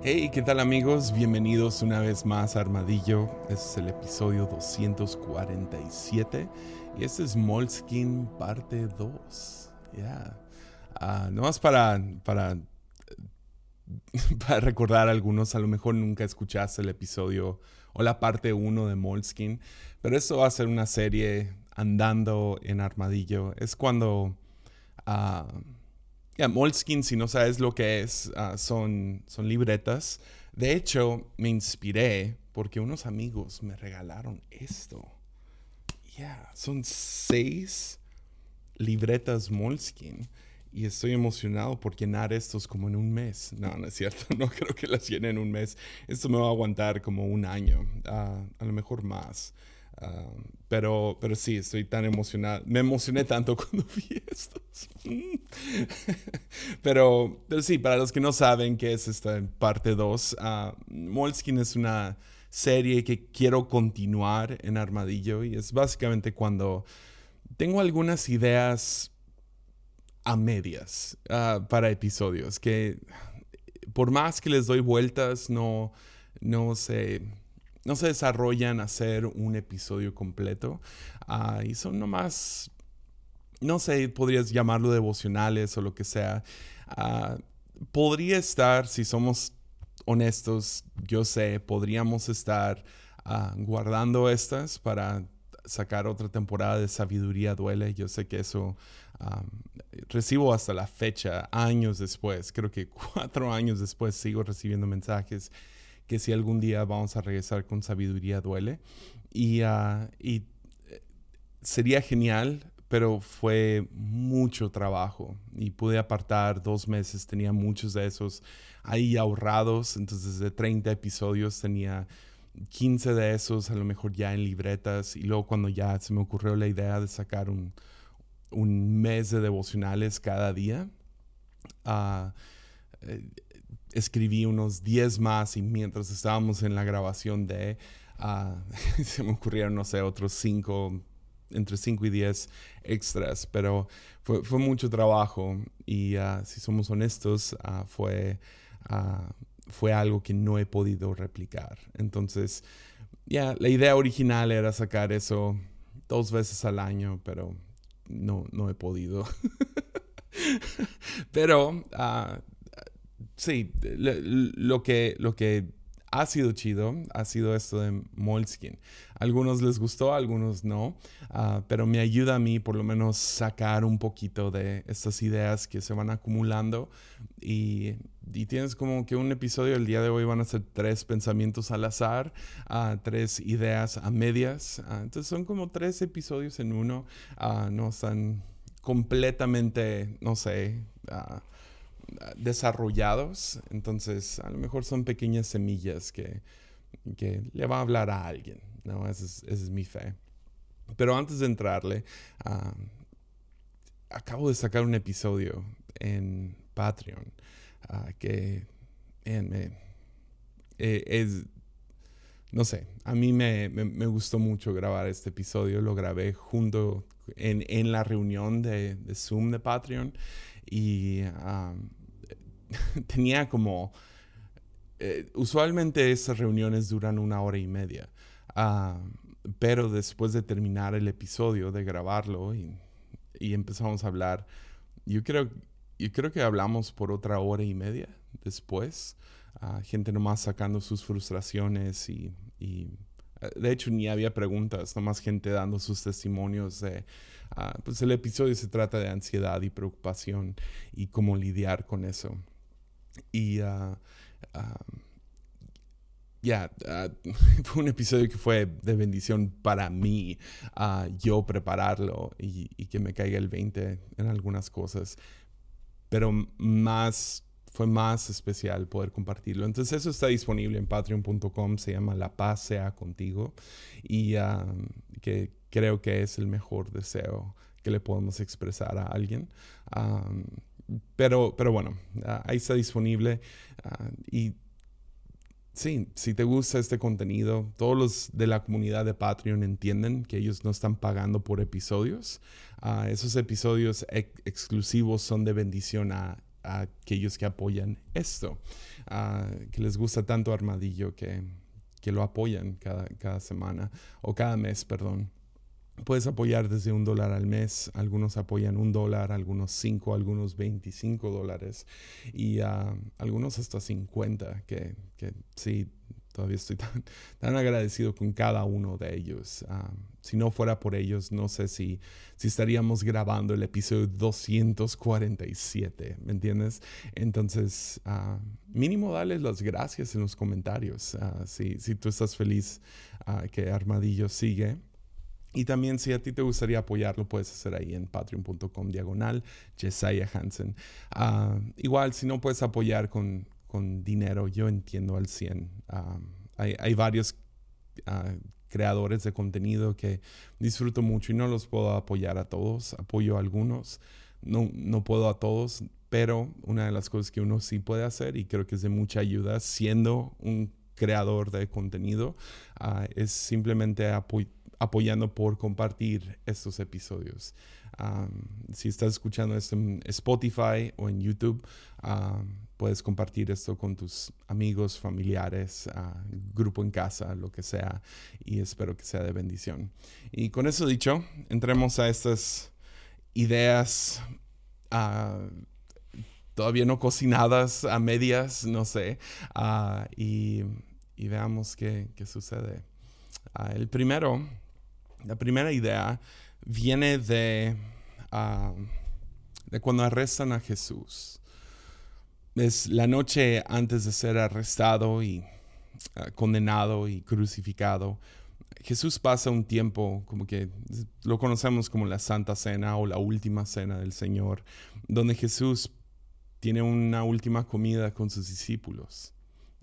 Hey, ¿qué tal amigos? Bienvenidos una vez más a Armadillo. Este es el episodio 247 y este es Molskin parte 2. Ya. Yeah. nomás para, para, para recordar a algunos, a lo mejor nunca escuchaste el episodio o la parte 1 de Molskin, pero esto va a ser una serie andando en Armadillo. Es cuando... Uh, Moleskine, si no sabes lo que es, ah, son, son libretas. De hecho, me inspiré porque unos amigos me regalaron esto. Yeah, son seis libretas Moleskine. Y estoy emocionado por llenar estos como en un mes. No, no es cierto. No creo que las llene en un mes. Esto me va a aguantar como un año. Ah, a lo mejor más. Ah, pero, pero sí, estoy tan emocionado. Me emocioné tanto cuando vi estos. pero, pero sí, para los que no saben qué es esta parte 2, uh, Moleskine es una serie que quiero continuar en Armadillo y es básicamente cuando tengo algunas ideas a medias ah, para episodios que por más que les doy vueltas no, no sé no se desarrollan a hacer un episodio completo uh, y son nomás, no sé, podrías llamarlo devocionales o lo que sea. Uh, podría estar, si somos honestos, yo sé, podríamos estar uh, guardando estas para sacar otra temporada de Sabiduría Duele. Yo sé que eso recibo hasta la fecha, años después, creo que cuatro años después sigo recibiendo mensajes que si algún día vamos a regresar con Sabiduría Duele. Y, ah, y eh, sería genial, pero fue mucho trabajo. Y pude apartar dos meses, tenía muchos de esos ahí ahorrados, entonces de 30 episodios tenía 15 de esos a lo mejor ya en libretas. Y luego cuando ya se me ocurrió la idea de sacar un, un mes de devocionales cada día, uh, escribí unos 10 más y mientras estábamos en la grabación de, uh, se me ocurrieron, no sé, otros 5, entre 5 y 10 extras, pero fue, fue mucho trabajo y uh, si somos honestos, uh, fue, fue algo que no he podido replicar. Entonces, ya, la idea original era sacar eso dos veces al año, pero no, no he podido. pero sí, lo, que, lo que ha sido chido ha sido esto de Moleskin. algunos les gustó, algunos no, ah, pero me ayuda a mí por lo menos sacar un poquito de estas ideas que se van acumulando. Y, tienes como que un episodio el día de hoy van a ser tres pensamientos al azar, uh, tres ideas a medias, ah, entonces son como tres episodios en uno, no están completamente, no sé, desarrollados, entonces a lo mejor son pequeñas semillas que, que le va a hablar a alguien, ¿no? Esa es, mi fe. Pero antes de entrarle, acabo de sacar un episodio en Patreon ah, que eh, es, no sé, a mí me, me, gustó mucho grabar este episodio, lo grabé junto en, en la reunión de, de, Zoom de Patreon y tenía como... Eh, usualmente esas reuniones duran una hora y media, ah, pero después de terminar el episodio, de grabarlo y, empezamos a hablar, yo creo, yo creo que hablamos por otra hora y media después, uh, gente nomás sacando sus frustraciones y, y eh, de hecho ni había preguntas, nomás gente dando sus testimonios de Ah, pues el episodio se trata de ansiedad y preocupación y cómo lidiar con eso. Y ah, ya, fue un episodio que fue de bendición para mí, yo prepararlo y, y, que me caiga el 20 en algunas cosas. Pero más fue más especial poder compartirlo. Entonces eso está disponible en patreon.com, se llama La paz sea contigo y que creo que es el mejor deseo que le podemos expresar a alguien. Pero, pero bueno, ahí está disponible ah, y sí, si te gusta este contenido, todos los de la comunidad de Patreon entienden que ellos no están pagando por episodios. Ah, esos episodios exclusivos son de bendición a aquellos que apoyan esto. que les gusta tanto Armadillo que, que lo apoyan cada, cada semana o cada mes, perdón. Puedes apoyar desde un dólar al mes, algunos apoyan un dólar, algunos cinco, algunos 25 dólares y uh, algunos hasta 50, que, que sí, todavía estoy tan, tan, agradecido con cada uno de ellos. Uh, si no fuera por ellos, no sé si, si estaríamos grabando el episodio 247, ¿me entiendes? Entonces, uh, mínimo dale las gracias en los comentarios. si, si tú estás feliz que Armadillo sigue. Y también si a ti te gustaría apoyarlo, puedes hacer ahí en patreon.com diagonal Jesiah Hansen. Uh, igual, si no puedes apoyar con, con dinero, yo entiendo al 100. Uh, hay, hay, varios uh, creadores de contenido que disfruto mucho y no los puedo apoyar a todos. Apoyo a algunos, no, no puedo a todos, pero una de las cosas que uno sí puede hacer y creo que es de mucha ayuda siendo un creador de contenido es simplemente apoyar apoyando por compartir estos episodios. si estás escuchando esto en Spotify o en YouTube, puedes compartir esto con tus amigos, familiares, grupo en casa, lo que sea, y espero que sea de bendición. Y con eso dicho, entremos a estas ideas todavía no cocinadas, a medias, no sé, y, veamos qué, sucede. el primero la primera idea viene de, ah, de cuando arrestan a Jesús. Es la noche antes de ser arrestado y ah, condenado y crucificado. Jesús pasa un tiempo como que lo conocemos como la Santa Cena o la Última Cena del Señor, donde Jesús tiene una última comida con sus discípulos.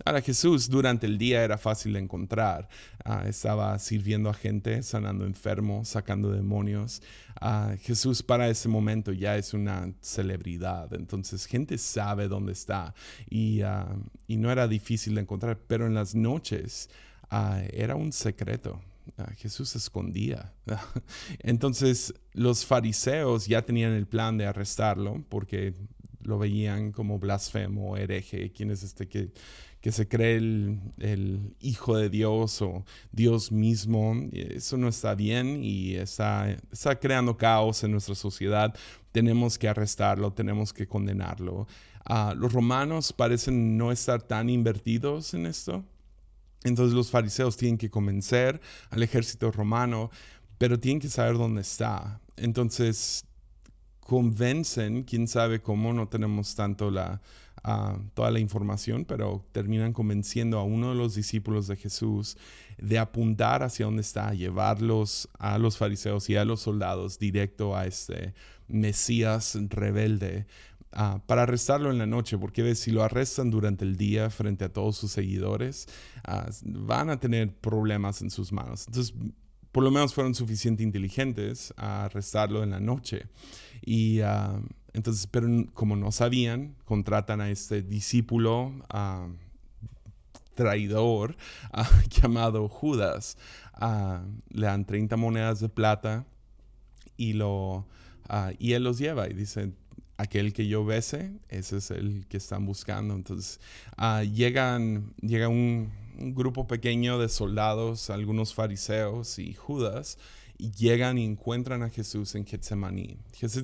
Ahora Jesús durante el día era fácil de encontrar. Ah, estaba sirviendo a gente, sanando enfermos, sacando demonios. Ah, Jesús para ese momento ya es una celebridad. Entonces gente sabe dónde está y, ah, y no era difícil de encontrar. Pero en las noches era un secreto. Jesús se escondía. Entonces los fariseos ya tenían el plan de arrestarlo porque lo veían como blasfemo, hereje, quién es este que que se cree el, Hijo de Dios o Dios mismo. Eso no está bien y está, está creando caos en nuestra sociedad. Tenemos que arrestarlo, tenemos que condenarlo. Ah, los romanos parecen no estar tan invertidos en esto. Entonces los fariseos tienen que convencer al ejército romano, pero tienen que saber dónde está. Entonces convencen, quién sabe cómo, no tenemos tanto la, toda la información, pero terminan convenciendo a uno de los discípulos de Jesús de apuntar hacia dónde está, llevarlos a los fariseos y a los soldados directo a este Mesías rebelde. Ah, para arrestarlo en la noche, porque si lo arrestan durante el día frente a todos sus seguidores, ah, van a tener problemas en sus manos. Entonces, por lo menos fueron suficientemente inteligentes a arrestarlo en la noche. Y ah, entonces, pero como no sabían, contratan a este discípulo traidor llamado Judas. le dan 30 monedas de plata y, lo, y él los lleva y dice, aquel que yo bese, ese es el que están buscando. Entonces, llegan, llega un grupo pequeño de soldados, algunos fariseos y Judas, llegan y encuentran a Jesús en Getsemaní.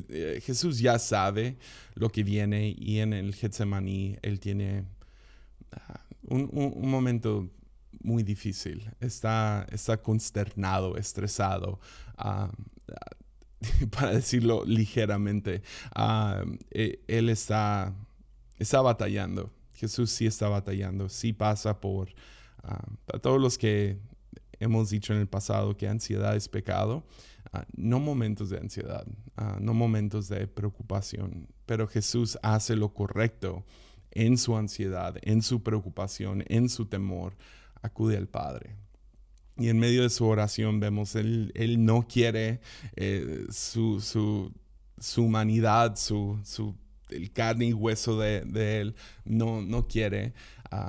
Eh, Jesús, ya sabe lo que viene y en el Getsemaní él tiene ah, un, momento muy difícil. Está, está consternado, estresado, ah, para decirlo ligeramente. Ah, e, él está, está batallando. Jesús sí está batallando, sí pasa por... todos los que hemos dicho en el pasado que ansiedad es pecado, ah, no momentos de ansiedad, ah, no momentos de preocupación, pero Jesús hace lo correcto en su ansiedad, en su preocupación, en su temor, acude al Padre. Y en medio de su oración vemos, Él, él no quiere eh, su, su, su, humanidad, su, su, el carne y hueso de, de Él, no, no quiere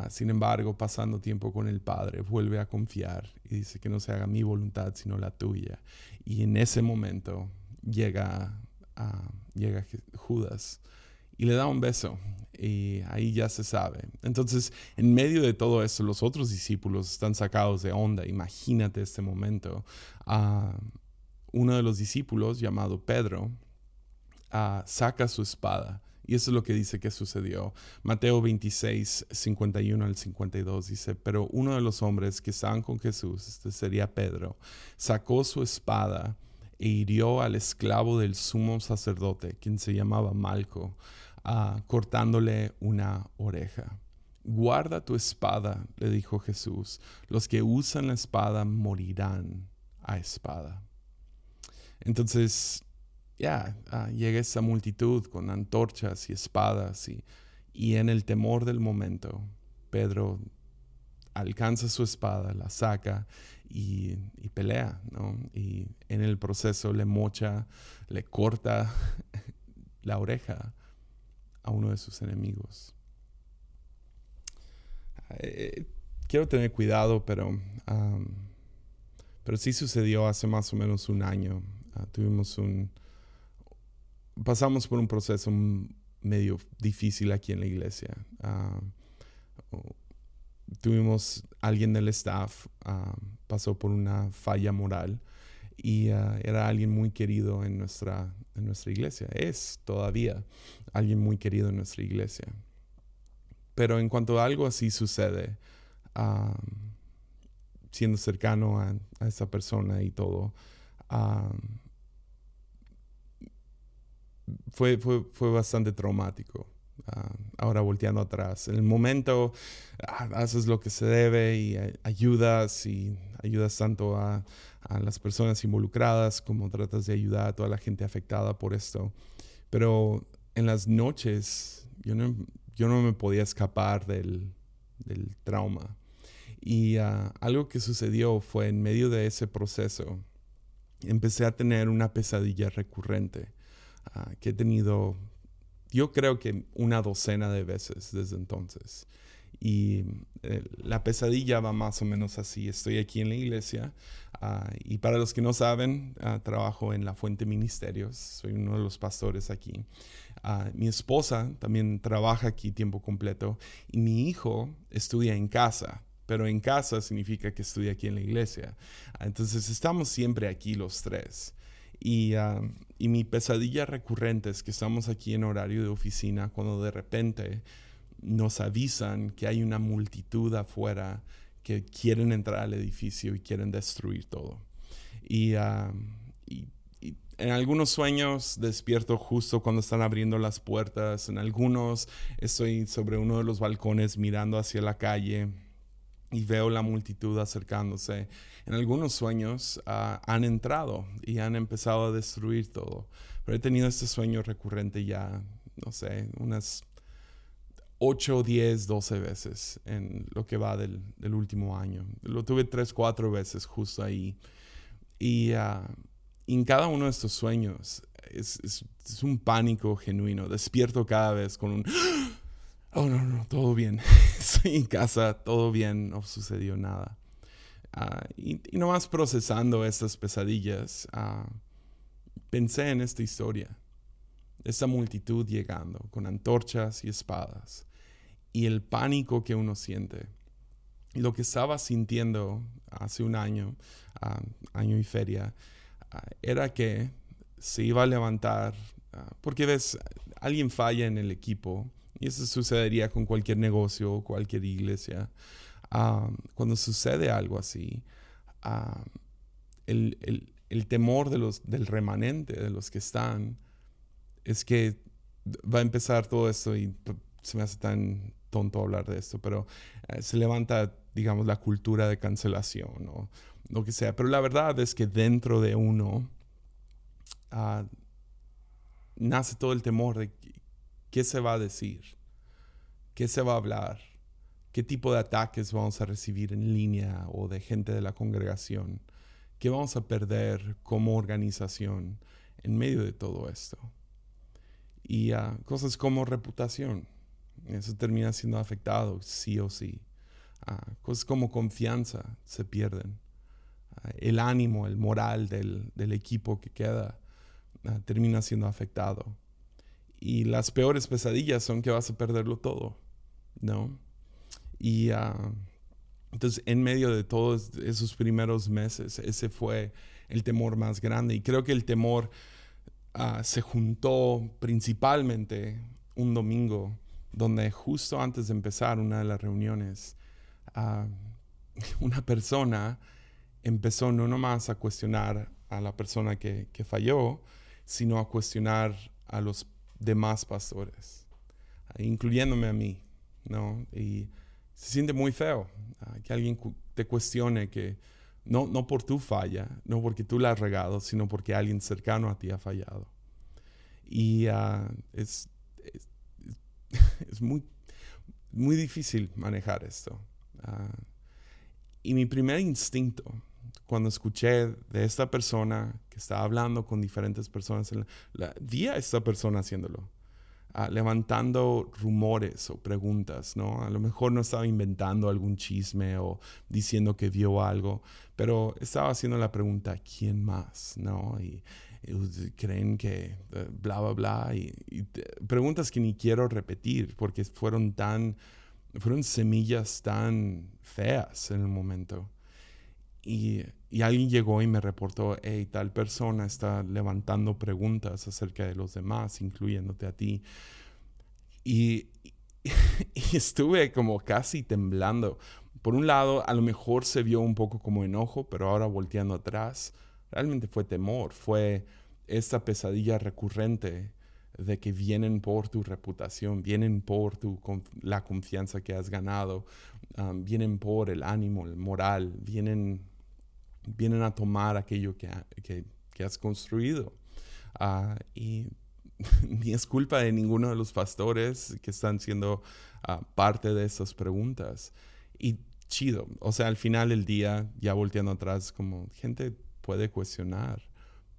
Sin embargo, pasando tiempo con el Padre, vuelve a confiar y dice que no se haga mi voluntad sino la tuya. Y en ese momento llega, llega Judas y le da un beso. Y ahí ya se sabe. Entonces, en medio de todo esto, los otros discípulos están sacados de onda. Imagínate este momento. Ah, uno de los discípulos, llamado Pedro, ah, saca su espada. Y eso es lo que dice que sucedió. Mateo 26, 51 al 52 dice, pero uno de los hombres que estaban con Jesús, este sería Pedro, sacó su espada e hirió al esclavo del sumo sacerdote, quien se llamaba Malco, ah, cortándole una oreja. Guarda tu espada, le dijo Jesús. Los que usan la espada morirán a espada. Entonces, ya, ah, llega esa multitud con antorchas y espadas y, y en el temor del momento, Pedro alcanza su espada, la saca y, pelea, ¿no? Y en el proceso le mocha, le corta la oreja a uno de sus enemigos. Eh, quiero tener cuidado, pero, pero sí sucedió hace más o menos un año. Ah, tuvimos un... Pasamos por un proceso medio difícil aquí en la iglesia. Ah, tuvimos alguien del staff, uh, pasó por una falla moral y uh, era alguien muy querido en nuestra, en nuestra iglesia. Es todavía alguien muy querido en nuestra iglesia. Pero en cuanto algo así sucede, um, siendo cercano a, a, esa persona y todo, um, fue, fue, fue bastante traumático. Ah, ahora volteando atrás. En el momento ah, haces lo que se debe y ayudas y ayudas tanto a, las personas involucradas como tratas de ayudar a toda la gente afectada por esto. Pero en las noches yo no, yo no me podía escapar del, trauma. Y ah, algo que sucedió fue en medio de ese proceso, empecé a tener una pesadilla recurrente que he tenido yo creo que una docena de veces desde entonces. Y eh, la pesadilla va más o menos así. Estoy aquí en la iglesia ah, y para los que no saben, ah, trabajo en la Fuente Ministerios. Soy uno de los pastores aquí. Ah, mi esposa también trabaja aquí tiempo completo y mi hijo estudia en casa pero en casa significa que estudia aquí en la iglesia. Entonces estamos siempre aquí los tres. Y, y mi pesadilla recurrente es que estamos aquí en horario de oficina cuando de repente nos avisan que hay una multitud afuera que quieren entrar al edificio y quieren destruir todo. Y, en algunos sueños despierto justo cuando están abriendo las puertas, en algunos estoy sobre uno de los balcones mirando hacia la calle y veo la multitud acercándose. En algunos sueños ah, han entrado y han empezado a destruir todo. Pero he tenido este sueño recurrente ya, no sé, unas 8, 10, 12 veces en lo que va del, último año. Lo tuve 3, 4 veces justo ahí. Y, ah, en cada uno de estos sueños es, es un pánico genuino. Despierto cada vez con un oh, no, no, todo bien, estoy en casa, todo bien, no sucedió nada. Uh, y, y, nomás procesando estas pesadillas, uh, pensé en esta historia, esta multitud llegando con antorchas y espadas, y el pánico que uno siente. Lo que estaba sintiendo hace un año, uh, año y feria, era que se iba a levantar, porque ves, alguien falla en el equipo, y eso sucedería con cualquier negocio o cualquier iglesia. cuando sucede algo así, el, temor de los, del remanente, de los que están, es que va a empezar todo esto y se me hace tan tonto hablar de esto, pero eh, se levanta, digamos, la cultura de cancelación o lo que sea. Pero la verdad es que dentro de uno ah, nace todo el temor de ¿Qué se va a decir? ¿Qué se va a hablar? ¿Qué tipo de ataques vamos a recibir en línea o de gente de la congregación? ¿Qué vamos a perder como organización en medio de todo esto? Y uh, cosas como reputación. Eso termina siendo afectado, sí o sí. Uh, cosas como confianza se pierden. Uh, el ánimo, el moral del, del equipo que queda termina siendo afectado y las peores pesadillas son que vas a perderlo todo, ¿no? Y ah, entonces en medio de todos esos primeros meses, ese fue el temor más grande. Y creo que el temor ah, se juntó principalmente un domingo, donde justo antes de empezar una de las reuniones, ah, una persona empezó no nomás a cuestionar a la persona que, que falló, sino a cuestionar a los demás pastores, incluyéndome a mí, ¿no? Y se siente muy feo ah, que alguien te cuestione que no, no por tu falla, no porque tú la has regado, sino porque alguien cercano a ti ha fallado. Y ah, es, es, muy, muy difícil manejar esto. Ah, y mi primer instinto, cuando escuché de esta persona que estaba hablando con diferentes personas, la, vi a esta persona haciéndolo, ah, levantando rumores o preguntas, ¿no? A lo mejor no estaba inventando algún chisme o diciendo que vio algo, pero estaba haciendo la pregunta, ¿quién más? ¿No? Y, creen que eh, bla, bla, bla, y, preguntas que ni quiero repetir porque fueron tan, fueron semillas tan feas en el momento. Y, alguien llegó y me reportó, hey, tal persona está levantando preguntas acerca de los demás, incluyéndote a ti. Y, y, estuve como casi temblando. Por un lado, a lo mejor se vio un poco como enojo, pero ahora volteando atrás, realmente fue temor, fue esta pesadilla recurrente de que vienen por tu reputación, vienen por tu, la confianza que has ganado, um, vienen por el ánimo, el moral, vienen vienen a tomar aquello que, que, has construido. Ah, y ni es culpa de ninguno de los pastores que están siendo ah, parte de esas preguntas. Y chido, o sea, al final del día, ya volteando atrás, como gente puede cuestionar,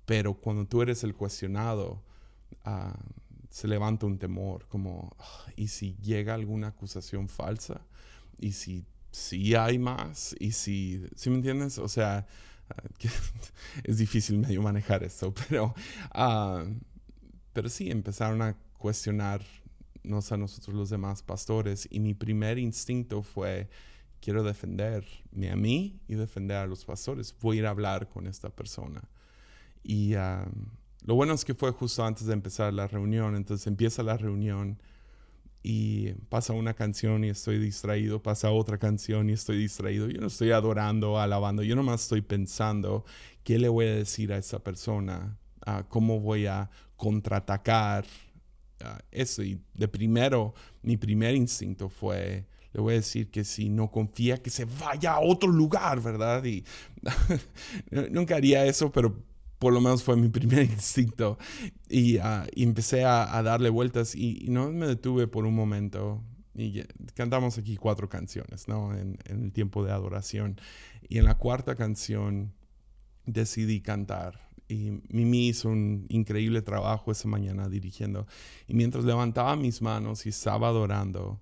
pero cuando tú eres el cuestionado, ah, se levanta un temor, como, ¿y si llega alguna acusación falsa? ¿Y si si hay más y si, ¿sí me entiendes? O sea, ah, es difícil medio manejar esto, pero, uh, pero sí, empezaron a cuestionarnos a nosotros los demás pastores y mi primer instinto fue, quiero defenderme a mí y defender a los pastores, voy a ir a hablar con esta persona. Y uh, lo bueno es que fue justo antes de empezar la reunión, entonces empieza la reunión y pasa una canción y estoy distraído, pasa otra canción y estoy distraído. Yo no estoy adorando, alabando, yo nomás estoy pensando qué le voy a decir a esa persona, cómo voy a contraatacar eso. Y de primero, mi primer instinto fue, le voy a decir que si no confía, que se vaya a otro lugar, ¿verdad? Y nunca haría eso, pero por lo menos fue mi primer instinto. Y, ah, empecé a, darle vueltas y, no me detuve por un momento. Y cantamos aquí cuatro canciones, ¿no? En, el tiempo de adoración. Y en la cuarta canción decidí cantar. Y Mimi hizo un increíble trabajo esa mañana dirigiendo. Y mientras levantaba mis manos y estaba adorando,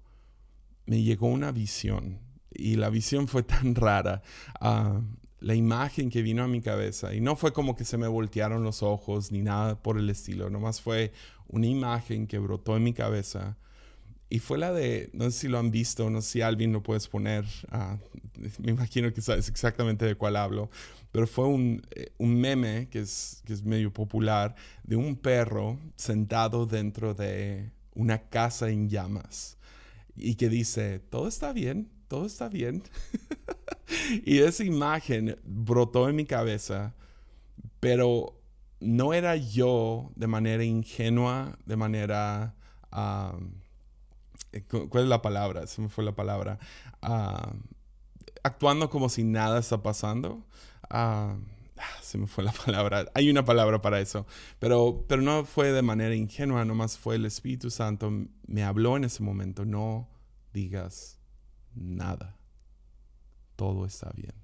me llegó una visión. Y la visión fue tan rara. Uh, la imagen que vino a mi cabeza. Y no fue como que se me voltearon los ojos ni nada por el estilo, nomás fue una imagen que brotó en mi cabeza. Y fue la de, no sé si lo han visto, no sé si alguien lo puedes poner, ah, me imagino que sabes exactamente de cuál hablo, pero fue un, eh, un meme que es, que es medio popular de un perro sentado dentro de una casa en llamas y que dice, todo está bien, todo está bien. y esa imagen brotó en mi cabeza, pero no era yo de manera ingenua, de manera... ¿Cuál es la palabra? Se me fue la palabra. actuando como si nada está pasando. se me fue la palabra. Hay una palabra para eso. Pero, pero no fue de manera ingenua, nomás fue el Espíritu Santo. Me habló en ese momento. No digas nada. Todo está bien.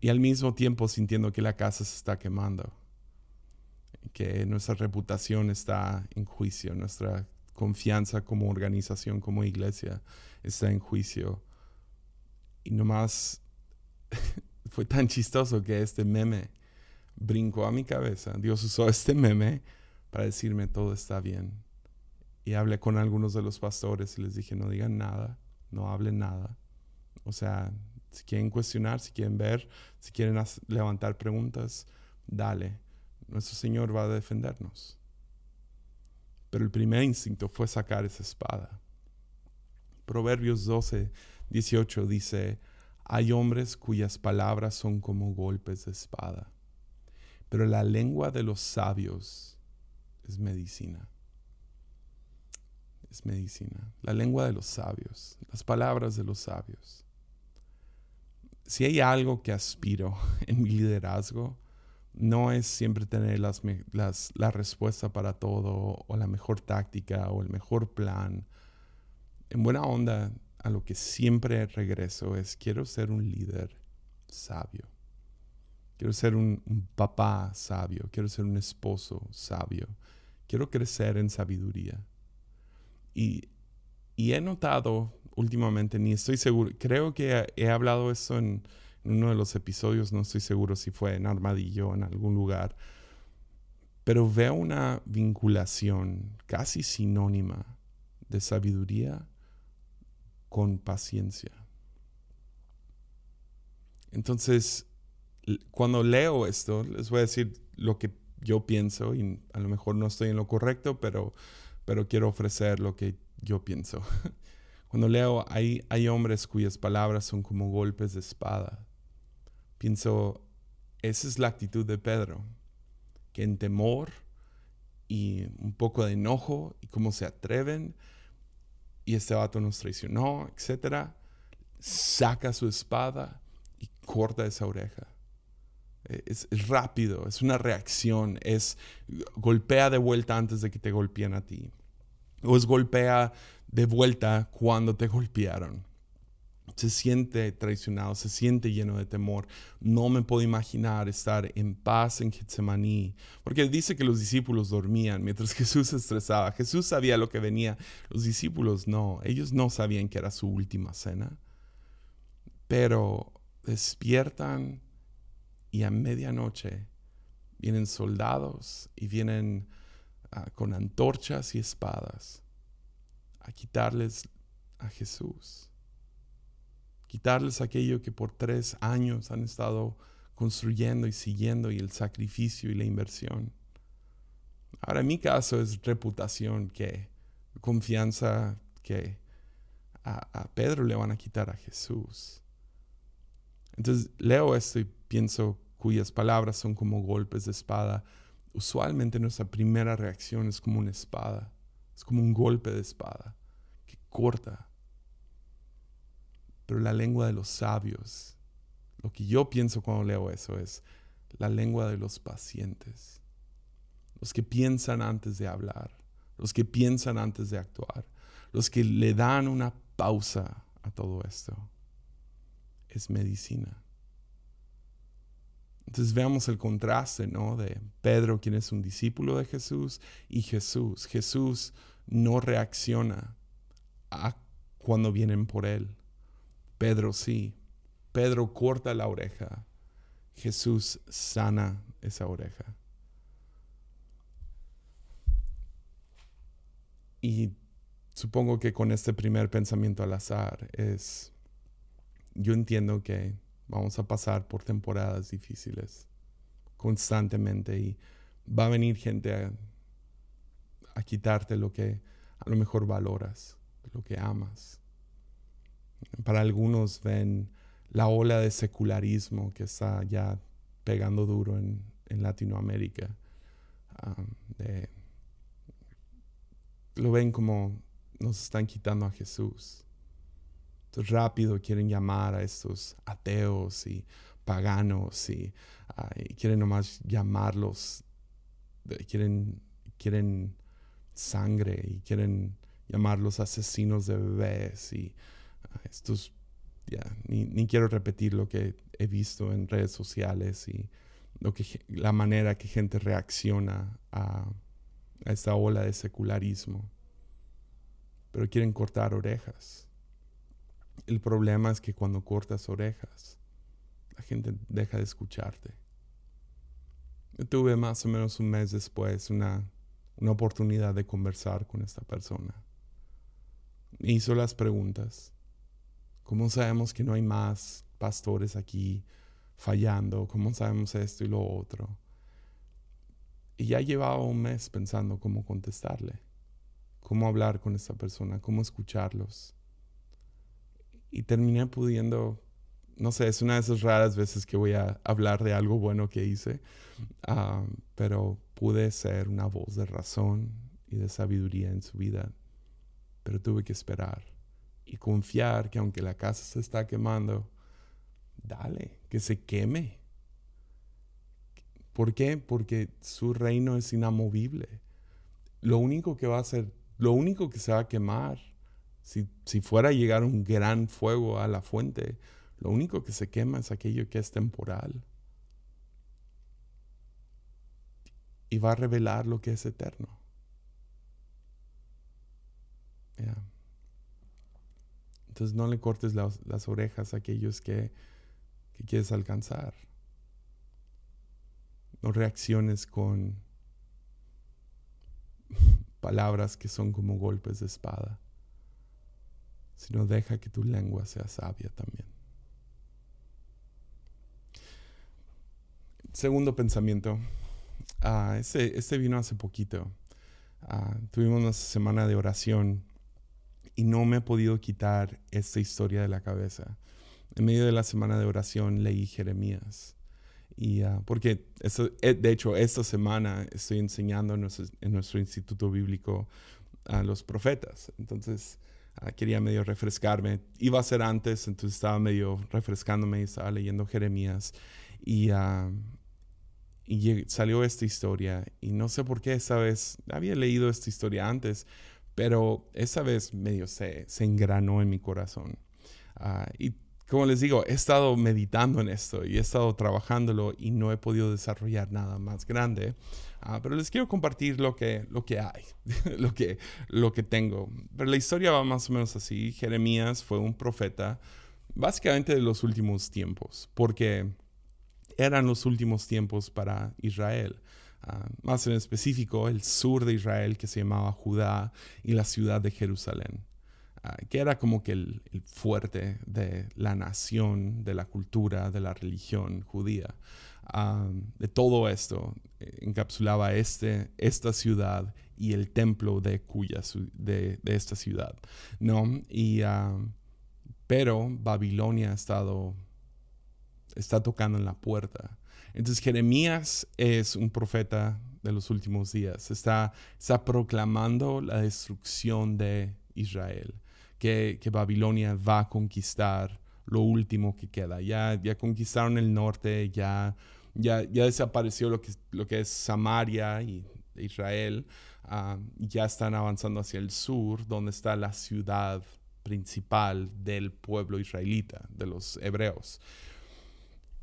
Y al mismo tiempo sintiendo que la casa se está quemando, que nuestra reputación está en juicio, nuestra confianza como organización, como iglesia, está en juicio. Y nomás fue tan chistoso que este meme brincó a mi cabeza. Dios usó este meme para decirme todo está bien. Y hablé con algunos de los pastores y les dije, no digan nada, no hablen nada. O sea, si quieren cuestionar, si quieren ver, si quieren levantar preguntas, dale. Nuestro Señor va a defendernos. Pero el primer instinto fue sacar esa espada. Proverbios 12, 18 dice, hay hombres cuyas palabras son como golpes de espada, pero la lengua de los sabios es medicina. Es medicina. La lengua de los sabios, las palabras de los sabios. Si hay algo que aspiro en mi liderazgo, no es siempre tener las, la respuesta para todo o la mejor táctica o el mejor plan. En buena onda, a lo que siempre regreso es quiero ser un líder sabio. Quiero ser un papá sabio. Quiero ser un esposo sabio. Quiero crecer en sabiduría. Y, y he notado últimamente, ni estoy seguro, creo que he hablado eso en, en uno de los episodios, no estoy seguro si fue en Armadillo en algún lugar, pero veo una vinculación casi sinónima de sabiduría con paciencia. Entonces, cuando leo esto, les voy a decir lo que yo pienso y a lo mejor no estoy en lo correcto, pero, pero quiero ofrecer lo que yo pienso. Cuando leo, hay, hay hombres cuyas palabras son como golpes de espada Pienso, esa es la actitud de Pedro, que en temor y un poco de enojo y cómo se atreven y este vato nos traicionó, etc., saca su espada y corta esa oreja. E, es, es, rápido, es una reacción, es golpea de vuelta antes de que te golpeen a ti. O es golpea de vuelta cuando te golpearon se siente traicionado, se siente lleno de temor. No me puedo imaginar estar en paz en Getsemaní, porque dice que los discípulos dormían mientras Jesús se estresaba. Jesús sabía lo que venía, los discípulos no, ellos no sabían que era su última cena, pero despiertan y a medianoche vienen soldados y vienen con antorchas y espadas a quitarles a Jesús quitarles aquello que por tres años han estado construyendo y siguiendo y el sacrificio y la inversión. Ahora, en mi caso es reputación que, confianza que a, Pedro le van a quitar a Jesús. Entonces leo esto y pienso cuyas palabras son como golpes de espada. Usualmente nuestra primera reacción es como una espada, es como un golpe de espada que corta pero la lengua de los sabios, lo que yo pienso cuando leo eso es la lengua de los pacientes, los que piensan antes de hablar, los que piensan antes de actuar, los que le dan una pausa a todo esto. Es medicina. Entonces veamos el contraste, ¿no? De Pedro, quien es un discípulo de Jesús, y Jesús. Jesús no reacciona a cuando vienen por él. Pedro sí. Pedro corta la oreja. Jesús sana esa oreja. Y supongo que con este primer pensamiento al azar es, yo entiendo que vamos a pasar por temporadas difíciles constantemente y va a venir gente a, quitarte lo que a lo mejor valoras, lo que amas. Para algunos ven la ola de secularismo que está ya pegando duro en, Latinoamérica. lo ven como nos están quitando a Jesús. Rápido quieren llamar a estos ateos y paganos y, quieren nomás llamarlos, quieren, quieren sangre y quieren llamarlos asesinos de bebés y estos, ya, ni, quiero repetir lo que he visto en redes sociales y lo que, la manera que gente reacciona a, a esta ola de secularismo. Pero quieren cortar orejas. El problema es que cuando cortas orejas, la gente deja de escucharte. Tuve más o menos un mes después una una oportunidad de conversar con esta persona. Me hizo las preguntas. ¿Cómo sabemos que no hay más pastores aquí fallando? ¿Cómo sabemos esto y lo otro? Y ya llevaba un mes pensando cómo contestarle, cómo hablar con esta persona, cómo escucharlos. Y terminé pudiendo, no sé, es una de esas raras veces que voy a hablar de algo bueno que hice, ah, pero pude ser una voz de razón y de sabiduría en su vida. Pero tuve que esperar y confiar que aunque la casa se está quemando, dale, que se queme. ¿Por qué? Porque su reino es inamovible. Lo único que va a ser, lo único que se va a quemar, si, si fuera a llegar un gran fuego a la fuente, lo único que se quema es aquello que es temporal. Y va a revelar lo que es eterno. Entonces no le cortes las, orejas a aquellos que, que quieres alcanzar. No reacciones con palabras que son como golpes de espada, sino deja que tu lengua sea sabia también. Segundo pensamiento. Ah, este, este, vino hace poquito. Ah, tuvimos una semana de oración y no me he podido quitar esta historia de la cabeza. En medio de la semana de oración leí Jeremías. Y, uh, porque eh, de hecho esta semana estoy enseñando en nuestro, instituto bíblico a los profetas. Entonces uh, quería medio refrescarme. Iba a ser antes, entonces estaba medio refrescándome y estaba leyendo Jeremías. Y, uh, y salió esta historia. Y no sé por qué esta vez, había leído esta historia antes, pero esa vez medio se, se engranó en mi corazón. Uh, y como les digo, he estado meditando en esto y he estado trabajándolo y no he podido desarrollar nada más grande. Uh, pero les quiero compartir lo que, lo que hay, lo, que, lo que tengo. Pero la historia va más o menos así. Jeremías fue un profeta básicamente de los últimos tiempos, porque eran los últimos tiempos para Israel. Ah, más en específico el sur de Israel que se llamaba Judá y la ciudad de Jerusalén, ah, que era como que el, fuerte de la nación, de la cultura, de la religión judía. De todo esto eh, encapsulaba este, esta ciudad y el templo de, cuya, de, de esta ciudad. ¿no? Y, pero Babilonia ha estado, está tocando en la puerta entonces Jeremías es un profeta de los últimos días. Está, está proclamando la destrucción de Israel, que, que, Babilonia va a conquistar lo último que queda. Ya, ya conquistaron el norte, ya, ya, ya desapareció lo que, lo que es Samaria y Israel. Ah, ya están avanzando hacia el sur, donde está la ciudad principal del pueblo israelita, de los hebreos.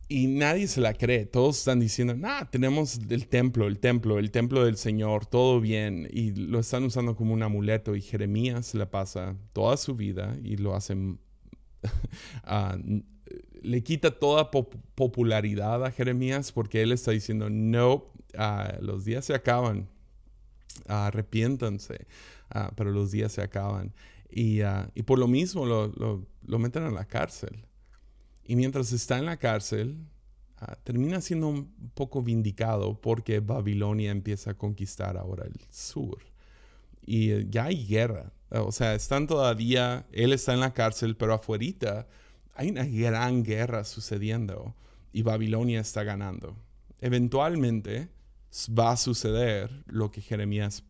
Y nadie se la cree. Todos están diciendo, nah, tenemos el templo, el templo, el templo del Señor, todo bien. Y lo están usando como un amuleto. Y Jeremías la pasa toda su vida y lo hacen. Ah, le quita toda popularidad a Jeremías porque él está diciendo, no, ah, los días se acaban. arrepiéntanse. Ah, pero los días se acaban. Y, y por lo mismo lo, lo, meten a la cárcel. Y mientras está en la cárcel, termina siendo un poco vindicado porque Babilonia empieza a conquistar ahora el sur. Y eh, ya hay guerra. O sea, están todavía, él está en la cárcel, pero afuera hay una gran guerra sucediendo y Babilonia está ganando. Eventualmente va a suceder lo que Jeremías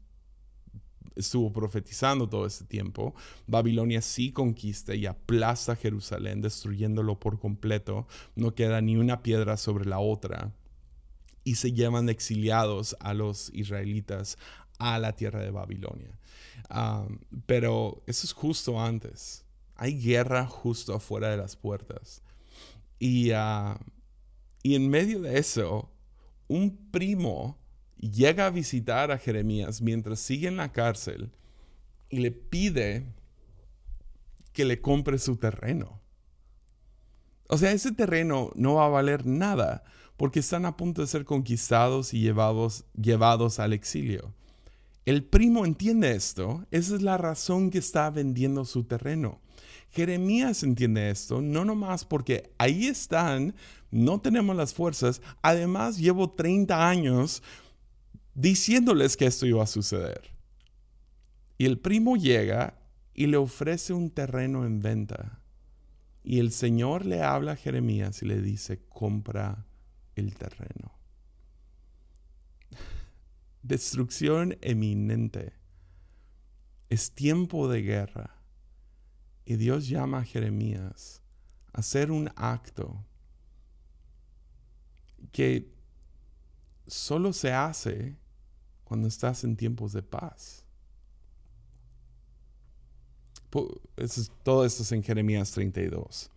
estuvo profetizando todo ese tiempo, Babilonia sí conquista y aplaza Jerusalén, destruyéndolo por completo. No queda ni una piedra sobre la otra. Y se llevan exiliados a los israelitas a la tierra de Babilonia. pero eso es justo antes. Hay guerra justo afuera de las puertas. Y, ah, y en medio de eso, un primo llega a visitar a Jeremías mientras sigue en la cárcel y le pide que le compre su terreno. O sea, ese terreno no va a valer nada porque están a punto de ser conquistados y llevados, llevados al exilio. El primo entiende esto, esa es la razón que está vendiendo su terreno. Jeremías entiende esto, no nomás porque ahí están, no tenemos las fuerzas, además llevo 30 años diciéndoles que esto iba a suceder. Y el primo llega y le ofrece un terreno en venta. Y el Señor le habla a Jeremías y le dice, compra el terreno. Destrucción eminente. Es tiempo de guerra. Y Dios llama a Jeremías a hacer un acto que solo se hace cuando estás en tiempos de paz. todo esto es en Jeremías 32.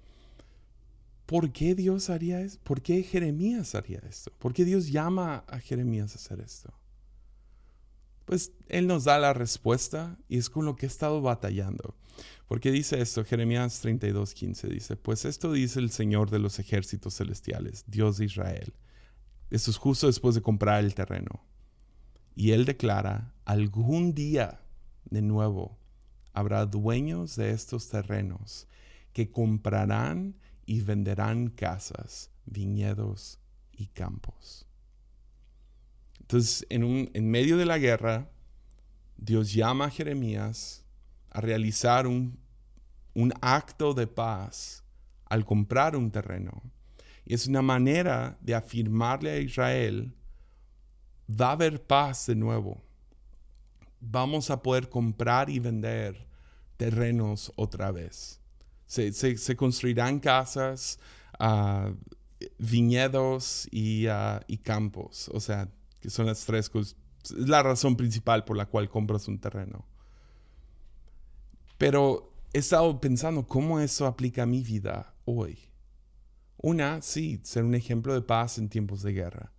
¿Por qué Dios haría esto? ¿Por qué Jeremías haría esto? ¿Por qué Dios llama a Jeremías a hacer esto? Pues Él nos da la respuesta y es con lo que he estado batallando. Porque dice esto, Jeremías 32:15 dice, pues esto dice el Señor de los ejércitos celestiales, Dios de Israel. Esto es justo después de comprar el terreno. Y Él declara, algún día de nuevo habrá dueños de estos terrenos que comprarán y venderán casas, viñedos y campos. Entonces, en, un, en medio de la guerra, Dios llama a Jeremías a realizar un, un acto de paz al comprar un terreno. Y es una manera de afirmarle a Israel, va a haber paz de nuevo. Vamos a poder comprar y vender terrenos otra vez. Se, construirán casas, uh, viñedos y, uh, y, campos. O sea, que son las tres cosas. Es la razón principal por la cual compras un terreno. Pero he estado pensando cómo eso aplica a mi vida hoy. Una, sí, ser un ejemplo de paz en tiempos de guerra.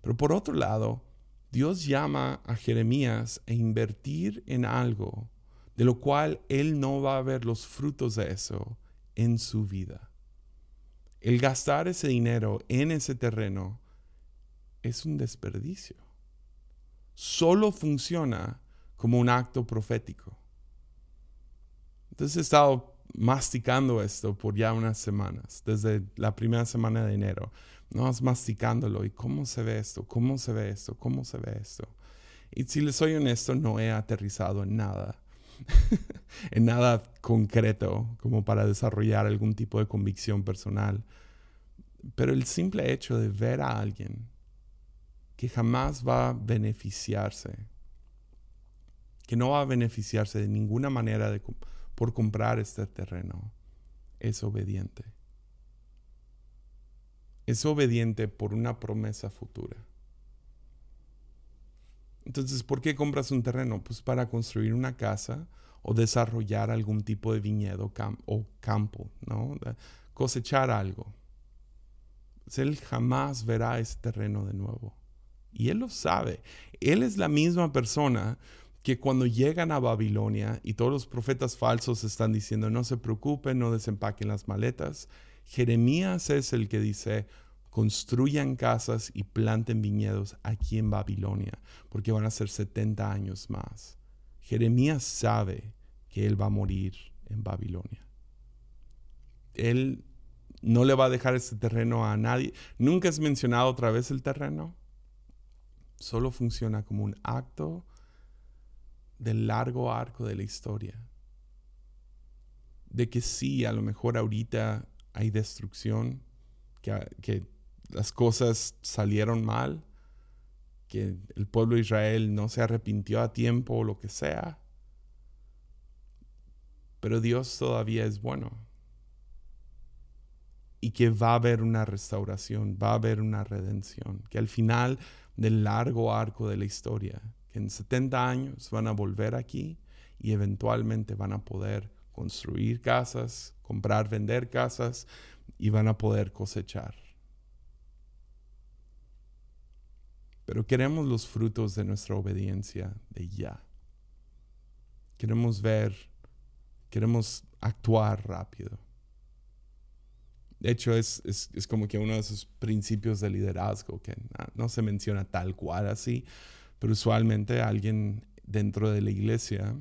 Pero por otro lado, Dios llama a Jeremías a invertir en algo de lo cual él no va a ver los frutos de eso en su vida. El gastar ese dinero en ese terreno es un desperdicio. Solo funciona como un acto profético. Entonces he estado masticando esto por ya unas semanas, desde la primera semana de enero. No vas masticándolo y cómo se ve esto, cómo se ve esto, cómo se ve esto. Y si les soy honesto, no he aterrizado en nada, en nada concreto como para desarrollar algún tipo de convicción personal. Pero el simple hecho de ver a alguien que jamás va a beneficiarse, que no va a beneficiarse de ninguna manera de, por comprar este terreno es obediente. Es obediente por una promesa futura. Entonces, ¿por qué compras un terreno? Pues para construir una casa o desarrollar algún tipo de viñedo o campo, ¿no? Cosechar algo. Pues él jamás verá ese terreno de nuevo. Y él lo sabe. Él es la misma persona que cuando llegan a Babilonia y todos los profetas falsos están diciendo, no se preocupen, no desempaquen las maletas, Jeremías es el que dice, construyan casas y planten viñedos aquí en Babilonia, porque van a ser 70 años más. Jeremías sabe que él va a morir en Babilonia. Él no le va a dejar este terreno a nadie. Nunca es mencionado otra vez el terreno. Solo funciona como un acto del largo arco de la historia. De que sí, a lo mejor ahorita hay destrucción, que, que las cosas salieron mal, que el pueblo de Israel no se arrepintió a tiempo o lo que sea. Pero Dios todavía es bueno. Y que va a haber una restauración, va a haber una redención, que al final del largo arco de la historia, en 70 años van a volver aquí y eventualmente van a poder construir casas, comprar, vender casas y van a poder cosechar. Pero queremos los frutos de nuestra obediencia de ya. Queremos ver, queremos actuar rápido. De hecho, es, es, como que uno de esos principios de liderazgo que no se menciona tal cual así, pero usualmente alguien dentro de la iglesia,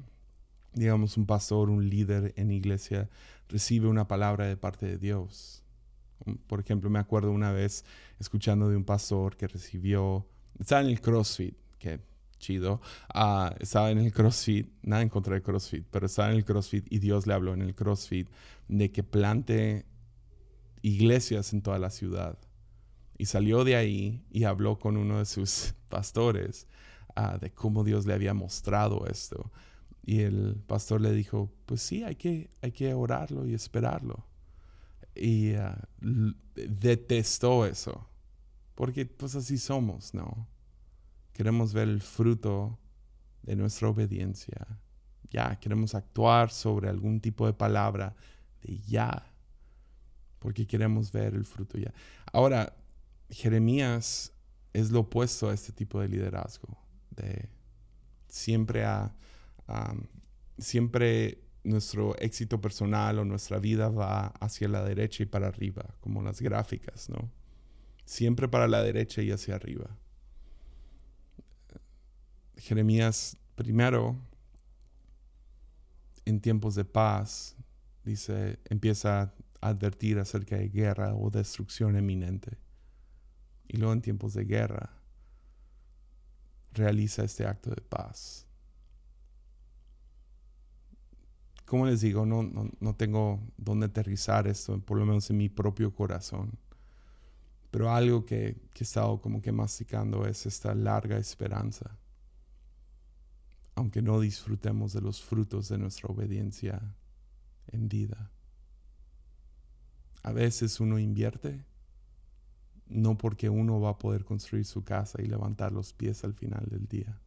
digamos un pastor, un líder en iglesia, recibe una palabra de parte de Dios. Por ejemplo, me acuerdo una vez escuchando de un pastor que recibió, estaba en el CrossFit, que chido, ah, estaba en el CrossFit, nada en contra del CrossFit, pero estaba en el CrossFit y Dios le habló en el CrossFit de que plante iglesias en toda la ciudad. Y salió de ahí y habló con uno de sus pastores de cómo Dios le había mostrado esto. Y el pastor le dijo, pues sí, hay que, hay que orarlo y esperarlo. Y ah, detestó eso, porque pues así somos, ¿no? Queremos ver el fruto de nuestra obediencia. Ya, queremos actuar sobre algún tipo de palabra de ya, porque queremos ver el fruto ya. Ahora, Jeremías es lo opuesto a este tipo de liderazgo, de siempre a siempre nuestro éxito personal o nuestra vida va hacia la derecha y para arriba, como las gráficas, ¿no? Siempre para la derecha y hacia arriba. Jeremías primero, en tiempos de paz, dice, empieza a advertir acerca de guerra o destrucción eminente. Y luego en tiempos de guerra, realiza este acto de paz como les digo, no, no, tengo dónde aterrizar esto, por lo menos en mi propio corazón. Pero algo que, que he estado como que masticando es esta larga esperanza. Aunque no disfrutemos de los frutos de nuestra obediencia en vida. A veces uno invierte, no porque uno va a poder construir su casa y levantar los pies al final del día.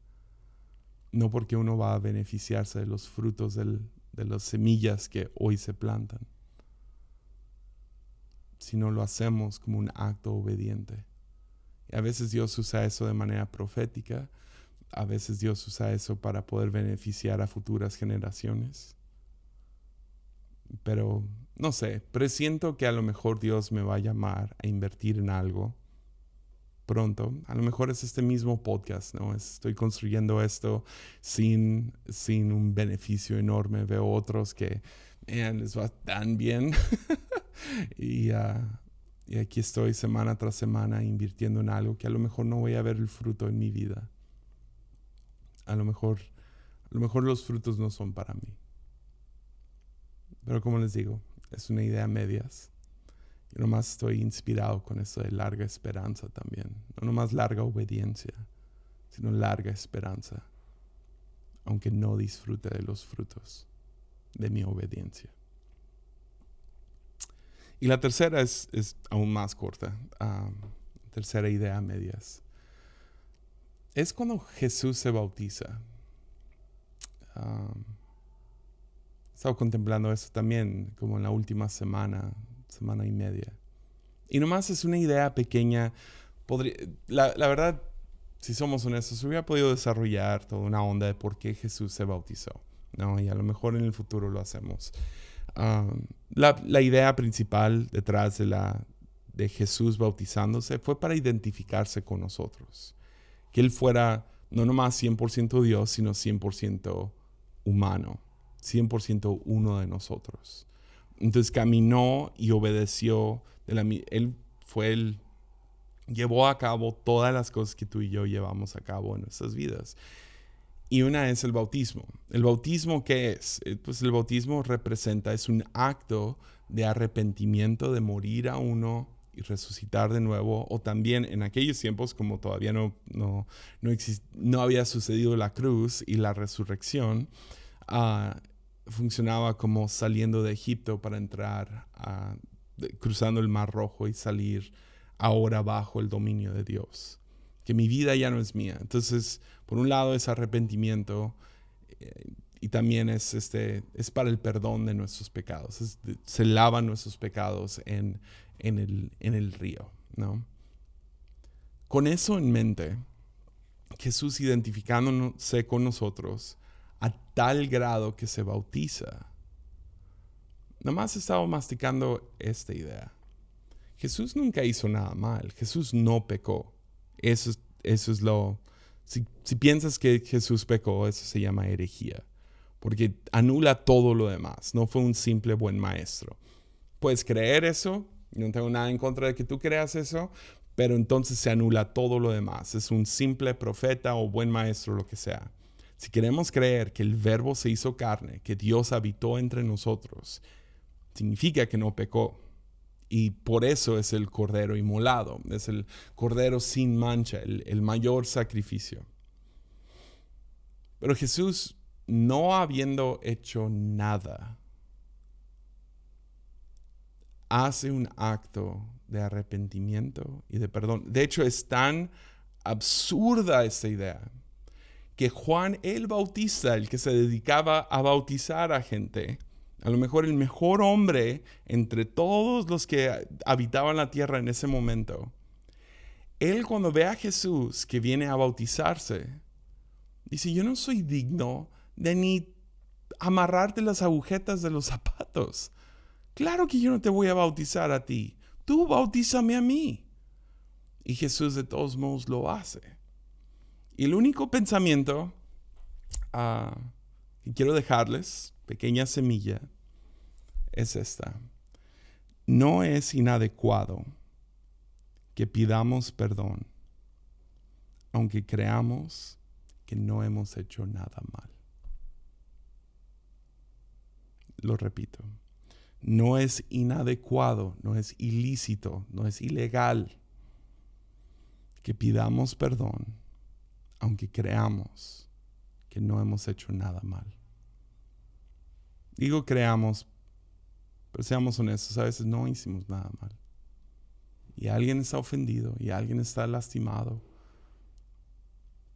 No porque uno va a beneficiarse de los frutos de las semillas que hoy se plantan, sino lo hacemos como un acto obediente. Y a veces Dios usa eso de manera profética, a veces Dios usa eso para poder beneficiar a futuras generaciones. Pero no sé, presiento que a lo mejor Dios me va a llamar a invertir en algo pronto. A lo mejor es este mismo podcast, ¿no? Estoy construyendo esto sin, sin un beneficio enorme. Veo otros que les va tan bien. y, ah, y aquí estoy semana tras semana invirtiendo en algo que a lo mejor no voy a ver el fruto en mi vida. A lo mejor, a lo mejor los frutos no son para mí. Pero como les digo, es una idea a medias. Yo nomás estoy inspirado con eso de larga esperanza también. No nomás larga obediencia, sino larga esperanza. Aunque no disfrute de los frutos de mi obediencia. Y la tercera es, aún más corta. tercera idea a medias. Es cuando Jesús se bautiza. Estado contemplando eso también, como en la última semana semana y media. Y nomás es una idea pequeña. Podría, la, verdad, si somos honestos, hubiera podido desarrollar toda una onda de por qué Jesús se bautizó. ¿no? Y a lo mejor en el futuro lo hacemos. la, la, idea principal detrás de, la, de Jesús bautizándose fue para identificarse con nosotros. Que Él fuera no nomás 100% Dios, sino 100% humano, 100% uno de nosotros. Entonces caminó y obedeció. De la, él fue el, llevó a cabo todas las cosas que tú y yo llevamos a cabo en nuestras vidas. Y una es el bautismo. ¿El bautismo qué es? Eh, pues el bautismo representa, es un acto de arrepentimiento, de morir a uno y resucitar de nuevo. O también en aquellos tiempos, como todavía no, no, no, no había sucedido la cruz y la resurrección, uh, funcionaba como saliendo de Egipto para entrar, a, cruzando el Mar Rojo y salir ahora bajo el dominio de Dios. Que mi vida ya no es mía. Entonces, por un lado es arrepentimiento eh, y también es, este, es para el perdón de nuestros pecados. se lavan nuestros pecados en, en, el, en el río. ¿no? Con eso en mente, Jesús identificándose con nosotros, a tal grado que se bautiza. Nomás estaba masticando esta idea. Jesús nunca hizo nada mal. Jesús no pecó. Eso, eso es lo, Si, si piensas que Jesús pecó, eso se llama herejía, porque anula todo lo demás, no fue un simple buen maestro. Puedes creer eso, no tengo nada en contra de que tú creas eso, pero entonces se anula todo lo demás. Es un simple profeta o buen maestro, lo que sea. Si queremos creer que el verbo se hizo carne, que Dios habitó entre nosotros, significa que no pecó. Y por eso es el cordero inmolado, es el cordero sin mancha, el, el mayor sacrificio. Pero Jesús, no habiendo hecho nada, hace un acto de arrepentimiento y de perdón. De hecho, es tan absurda esta idea que Juan el Bautista, el que se dedicaba a bautizar a gente, a lo mejor el mejor hombre entre todos los que habitaban la tierra en ese momento, él cuando ve a Jesús que viene a bautizarse, dice, yo no soy digno de ni amarrarte las agujetas de los zapatos. Claro que yo no te voy a bautizar a ti, tú bautízame a mí. Y Jesús de todos modos lo hace. Y el único pensamiento ah, que quiero dejarles, pequeña semilla, es esta. No es inadecuado que pidamos perdón, aunque creamos que no hemos hecho nada mal. Lo repito, no es inadecuado, no es ilícito, no es ilegal que pidamos perdón, aunque creamos que no hemos hecho nada mal. Digo creamos, pero seamos honestos, a veces no hicimos nada mal. Y alguien está ofendido y alguien está lastimado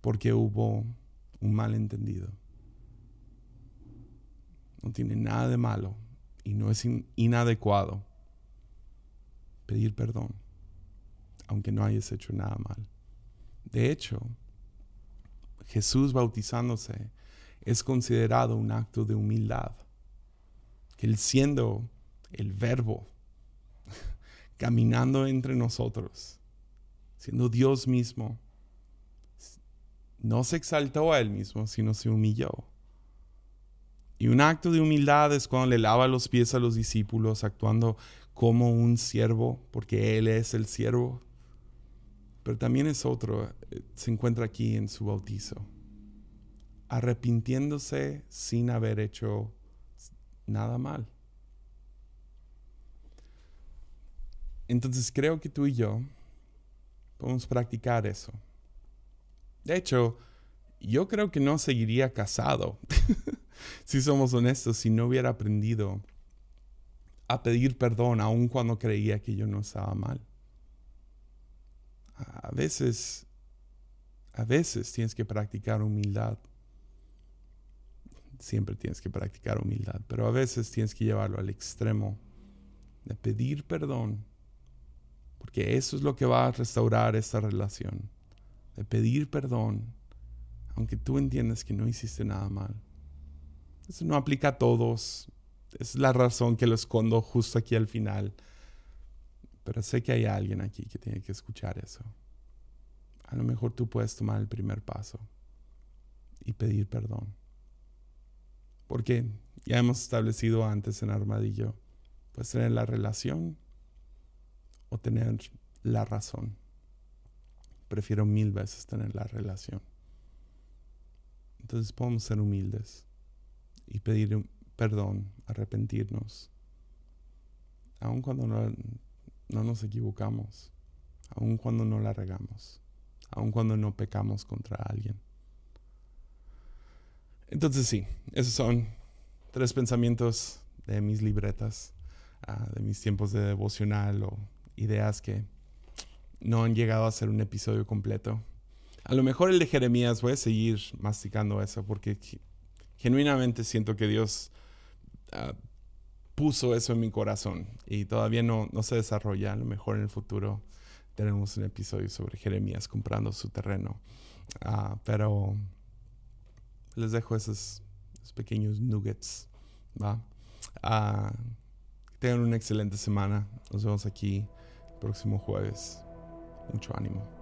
porque hubo un malentendido. No tiene nada de malo y no es inadecuado pedir perdón, aunque no hayas hecho nada mal. De hecho, Jesús bautizándose es considerado un acto de humildad, que Él siendo el verbo, caminando entre nosotros, siendo Dios mismo, no se exaltó a Él mismo, sino se humilló y un acto de humildad es cuando le lava los pies a los discípulos, actuando como un siervo, porque Él es el siervo. Pero también es otro, eh, se encuentra aquí en su bautizo, arrepintiéndose sin haber hecho nada mal. Entonces creo que tú y yo podemos practicar eso. De hecho, yo creo que no seguiría casado. si somos honestos, si no hubiera aprendido a pedir perdón aun cuando creía que yo no estaba mal. A veces, a veces tienes que practicar humildad. Siempre tienes que practicar humildad, pero a veces tienes que llevarlo al extremo de pedir perdón, porque eso es lo que va a restaurar esta relación, de pedir perdón, aunque tú entiendas que no hiciste nada mal. Eso no aplica a todos. Es la razón que lo escondo justo aquí al final. Pero sé que hay alguien aquí que tiene que escuchar eso. A lo mejor tú puedes tomar el primer paso y pedir perdón. Porque ya hemos establecido antes en Armadillo, puedes tener la relación o tener la razón. Prefiero mil veces tener la relación. Entonces podemos ser humildes y pedir perdón, arrepentirnos, aun cuando no, nos equivocamos, aun cuando no la regamos, aun cuando no pecamos contra alguien. Entonces sí, esos son tres pensamientos de mis libretas, ah, de mis tiempos de devocional o ideas que no han llegado a ser un episodio completo. A lo mejor el de Jeremías voy a seguir masticando eso porque genuinamente siento que Dios ah, puso eso en mi corazón y todavía no, no se desarrolla. A lo mejor en el futuro tenemos un episodio sobre Jeremías comprando su terreno. Ah, pero les dejo esos, pequeños nuggets. ¿va? Ah, tengan una excelente semana. Nos vemos aquí el próximo jueves. Mucho ánimo.